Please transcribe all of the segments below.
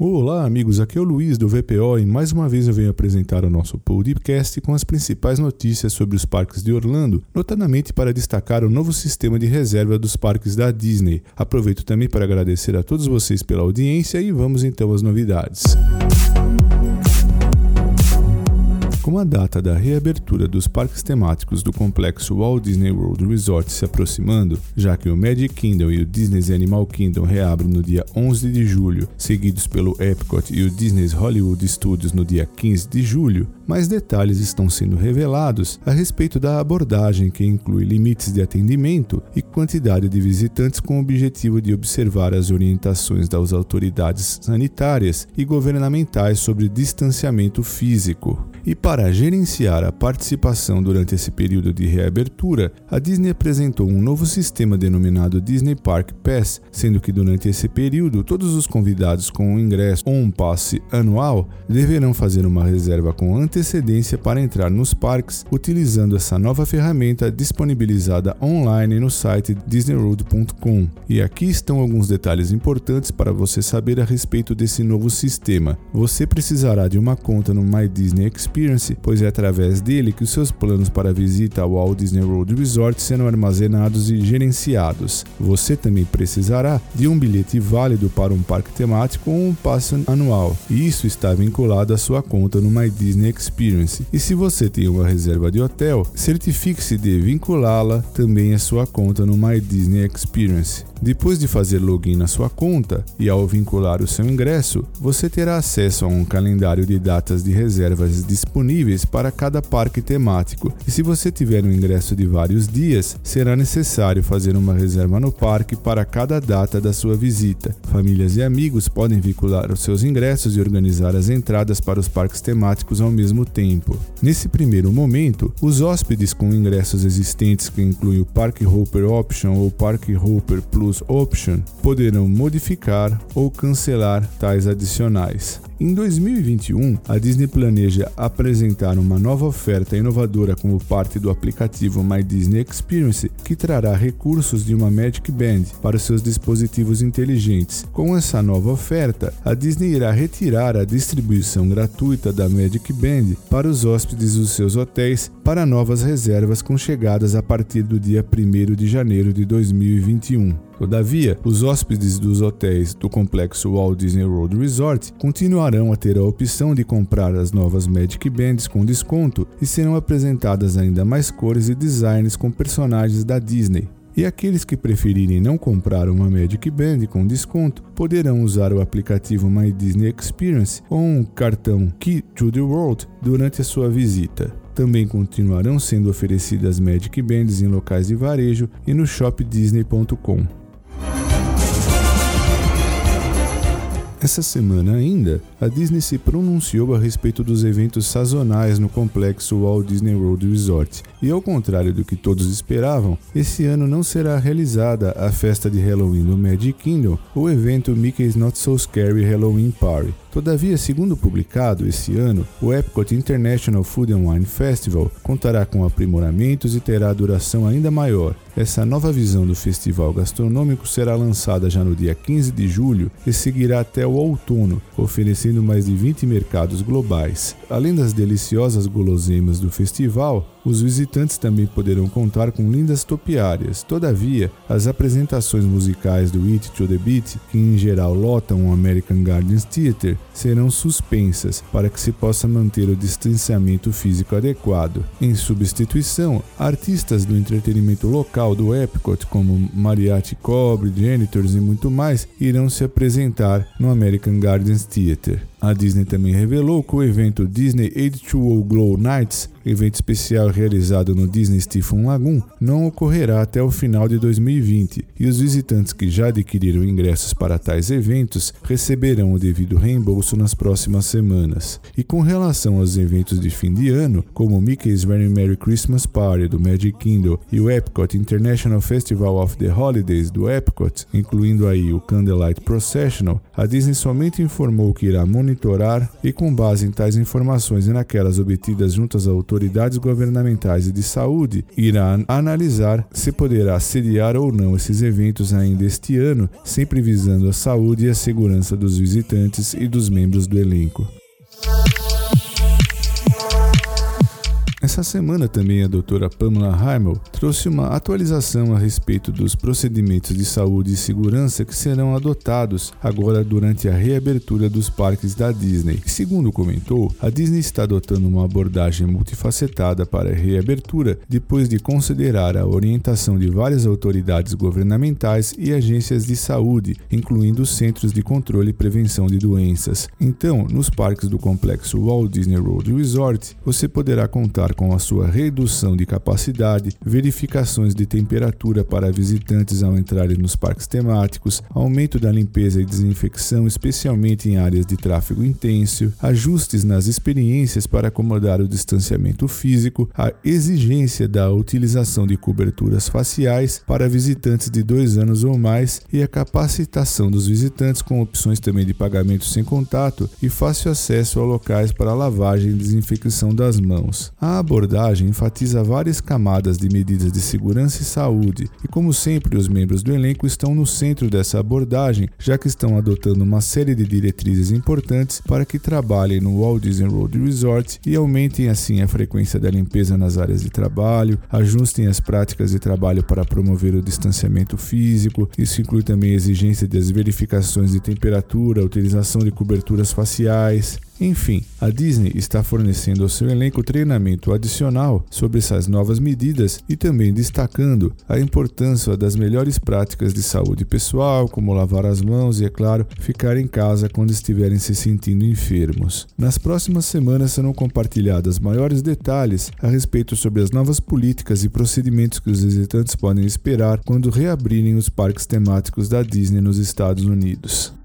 Olá, amigos. Aqui é o Luiz do VPO e mais uma vez eu venho apresentar o nosso podcast com as principais notícias sobre os parques de Orlando, notadamente para destacar o novo sistema de reserva dos parques da Disney. Aproveito também para agradecer a todos vocês pela audiência e vamos então às novidades. Com a data da reabertura dos parques temáticos do complexo Walt Disney World Resort se aproximando, já que o Magic Kingdom e o Disney's Animal Kingdom reabrem no dia 11 de julho, seguidos pelo Epcot e o Disney's Hollywood Studios no dia 15 de julho, mais detalhes estão sendo revelados a respeito da abordagem que inclui limites de atendimento e quantidade de visitantes com o objetivo de observar as orientações das autoridades sanitárias e governamentais sobre distanciamento físico. E para gerenciar a participação durante esse período de reabertura, a Disney apresentou um novo sistema denominado Disney Park Pass, sendo que durante esse período todos os convidados com um ingresso ou um passe anual deverão fazer uma reserva com antecedência para entrar nos parques utilizando essa nova ferramenta disponibilizada online no site disneyworld.com. E aqui estão alguns detalhes importantes para você saber a respeito desse novo sistema. Você precisará de uma conta no My Disney Experience Experience, pois é através dele que os seus planos para visita ao Walt Disney World Resort serão armazenados e gerenciados. Você também precisará de um bilhete válido para um parque temático ou um passe anual, e isso está vinculado à sua conta no My Disney Experience. E se você tem uma reserva de hotel, certifique-se de vinculá-la também à sua conta no My Disney Experience. Depois de fazer login na sua conta e ao vincular o seu ingresso, você terá acesso a um calendário de datas de reservas disponíveis para cada parque temático. E se você tiver um ingresso de vários dias, será necessário fazer uma reserva no parque para cada data da sua visita. Famílias e amigos podem vincular os seus ingressos e organizar as entradas para os parques temáticos ao mesmo tempo. Nesse primeiro momento, os hóspedes com ingressos existentes que incluem o Park Hopper Option ou Park Hopper Plus Option poderão modificar ou cancelar tais adicionais. Em 2021, a Disney planeja apresentar uma nova oferta inovadora como parte do aplicativo My Disney Experience, que trará recursos de uma Magic Band para seus dispositivos inteligentes. Com essa nova oferta, a Disney irá retirar a distribuição gratuita da Magic Band para os hóspedes dos seus hotéis para novas reservas com chegadas a partir do dia 1 de janeiro de 2021. Todavia, os hóspedes dos hotéis do complexo Walt Disney World Resort continuarão a ter a opção de comprar as novas Magic Bands com desconto e serão apresentadas ainda mais cores e designs com personagens da Disney. E aqueles que preferirem não comprar uma Magic Band com desconto poderão usar o aplicativo My Disney Experience ou um cartão Key to the World durante a sua visita. Também continuarão sendo oferecidas Magic Bands em locais de varejo e no shopdisney.com. Essa semana ainda, a Disney se pronunciou a respeito dos eventos sazonais no complexo Walt Disney World Resort. E ao contrário do que todos esperavam, esse ano não será realizada a festa de Halloween no Magic Kingdom, o evento Mickey's Not So Scary Halloween Party. Todavia, segundo publicado esse ano, o Epcot International Food and Wine Festival contará com aprimoramentos e terá duração ainda maior. Essa nova visão do festival gastronômico será lançada já no dia 15 de julho e seguirá até o outono, oferecendo mais de 20 mercados globais. Além das deliciosas guloseimas do festival, os visitantes também poderão contar com lindas topiárias. Todavia, as apresentações musicais do It to the Beat, que em geral lotam o American Gardens Theater, serão suspensas para que se possa manter o distanciamento físico adequado. Em substituição, artistas do entretenimento local do Epcot, como Mariachi Cobre, Janitors e muito mais, irão se apresentar no American Gardens Theater. A Disney também revelou que o evento Disney 820 Glow Nights, evento especial realizado no Disney Stephen Lagoon, não ocorrerá até o final de 2020 e os visitantes que já adquiriram ingressos para tais eventos receberão o devido reembolso nas próximas semanas. E com relação aos eventos de fim de ano, como Mickey's Very Merry Christmas Party do Magic Kingdom e o Epcot International Festival of the Holidays do Epcot, incluindo aí o Candlelight Processional, a Disney somente informou que irá monitorar e, com base em tais informações e naquelas obtidas juntas ao autoridades governamentais e de saúde irá analisar se poderá sediar ou não esses eventos ainda este ano, sempre visando a saúde e a segurança dos visitantes e dos membros do elenco. Essa semana também a doutora Pamela Heimel trouxe uma atualização a respeito dos procedimentos de saúde e segurança que serão adotados agora durante a reabertura dos parques da Disney. Segundo comentou, a Disney está adotando uma abordagem multifacetada para a reabertura depois de considerar a orientação de várias autoridades governamentais e agências de saúde, incluindo os Centros de Controle e Prevenção de Doenças. Então, nos parques do complexo Walt Disney World Resort, você poderá contar com a sua redução de capacidade, verificações de temperatura para visitantes ao entrarem nos parques temáticos, aumento da limpeza e desinfecção, especialmente em áreas de tráfego intenso, ajustes nas experiências para acomodar o distanciamento físico, a exigência da utilização de coberturas faciais para visitantes de dois anos ou mais e a capacitação dos visitantes com opções também de pagamento sem contato e fácil acesso a locais para lavagem e desinfecção das mãos. A abordagem enfatiza várias camadas de medidas de segurança e saúde, e como sempre, os membros do elenco estão no centro dessa abordagem, já que estão adotando uma série de diretrizes importantes para que trabalhem no Walt Disney World Resort e aumentem assim a frequência da limpeza nas áreas de trabalho, ajustem as práticas de trabalho para promover o distanciamento físico. Isso inclui também a exigência das verificações de temperatura, utilização de coberturas faciais, enfim, a Disney está fornecendo ao seu elenco treinamento adicional sobre essas novas medidas e também destacando a importância das melhores práticas de saúde pessoal, como lavar as mãos e, é claro, ficar em casa quando estiverem se sentindo enfermos. Nas próximas semanas serão compartilhados maiores detalhes a respeito sobre as novas políticas e procedimentos que os visitantes podem esperar quando reabrirem os parques temáticos da Disney nos Estados Unidos.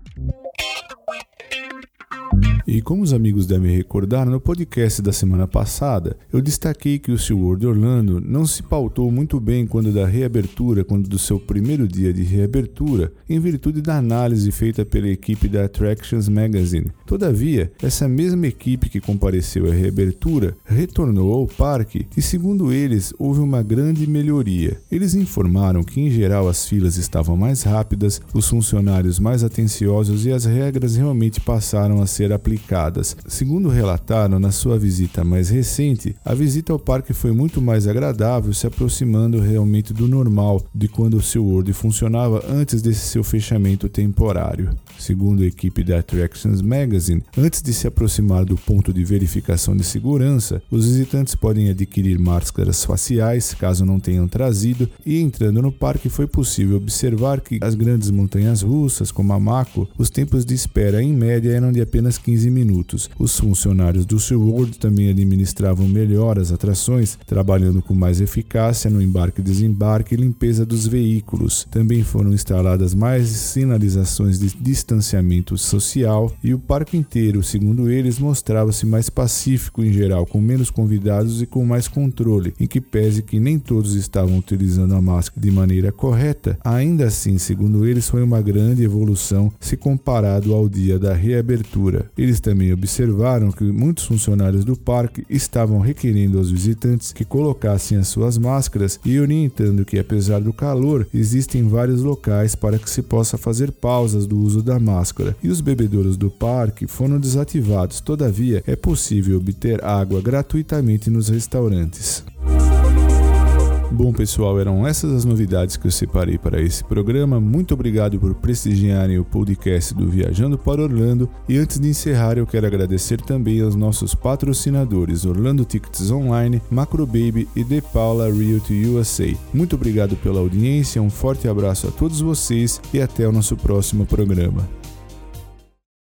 E como os amigos devem recordar, no podcast da semana passada, eu destaquei que o SeaWorld Orlando não se pautou muito bem quando da reabertura, quando do seu primeiro dia de reabertura, em virtude da análise feita pela equipe da Attractions Magazine. Todavia, essa mesma equipe que compareceu à reabertura retornou ao parque e, segundo eles, houve uma grande melhoria. Eles informaram que, em geral, as filas estavam mais rápidas, os funcionários mais atenciosos e as regras realmente passaram a ser aplicadas aplicadas. Segundo relataram na sua visita mais recente, a visita ao parque foi muito mais agradável, se aproximando realmente do normal de quando o seu World funcionava antes desse seu fechamento temporário. Segundo a equipe da Attractions Magazine, antes de se aproximar do ponto de verificação de segurança, os visitantes podem adquirir máscaras faciais, caso não tenham trazido, e entrando no parque foi possível observar que as grandes montanhas russas, como a Mako, os tempos de espera em média eram de apenas 15 15 minutos. Os funcionários do SeaWorld também administravam melhor as atrações, trabalhando com mais eficácia no embarque e desembarque e limpeza dos veículos. Também foram instaladas mais sinalizações de distanciamento social e o parque inteiro, segundo eles, mostrava-se mais pacífico em geral, com menos convidados e com mais controle, em que pese que nem todos estavam utilizando a máscara de maneira correta, ainda assim, segundo eles, foi uma grande evolução se comparado ao dia da reabertura. Eles eles também observaram que muitos funcionários do parque estavam requerendo aos visitantes que colocassem as suas máscaras e orientando que, apesar do calor, existem vários locais para que se possa fazer pausas do uso da máscara. E os bebedouros do parque foram desativados, todavia, é possível obter água gratuitamente nos restaurantes. Bom, pessoal, eram essas as novidades que eu separei para esse programa. Muito obrigado por prestigiarem o podcast do Viajando para Orlando. E antes de encerrar, eu quero agradecer também aos nossos patrocinadores Orlando Tickets Online, Macro Baby e The Paula Realty USA. Muito obrigado pela audiência, um forte abraço a todos vocês e até o nosso próximo programa.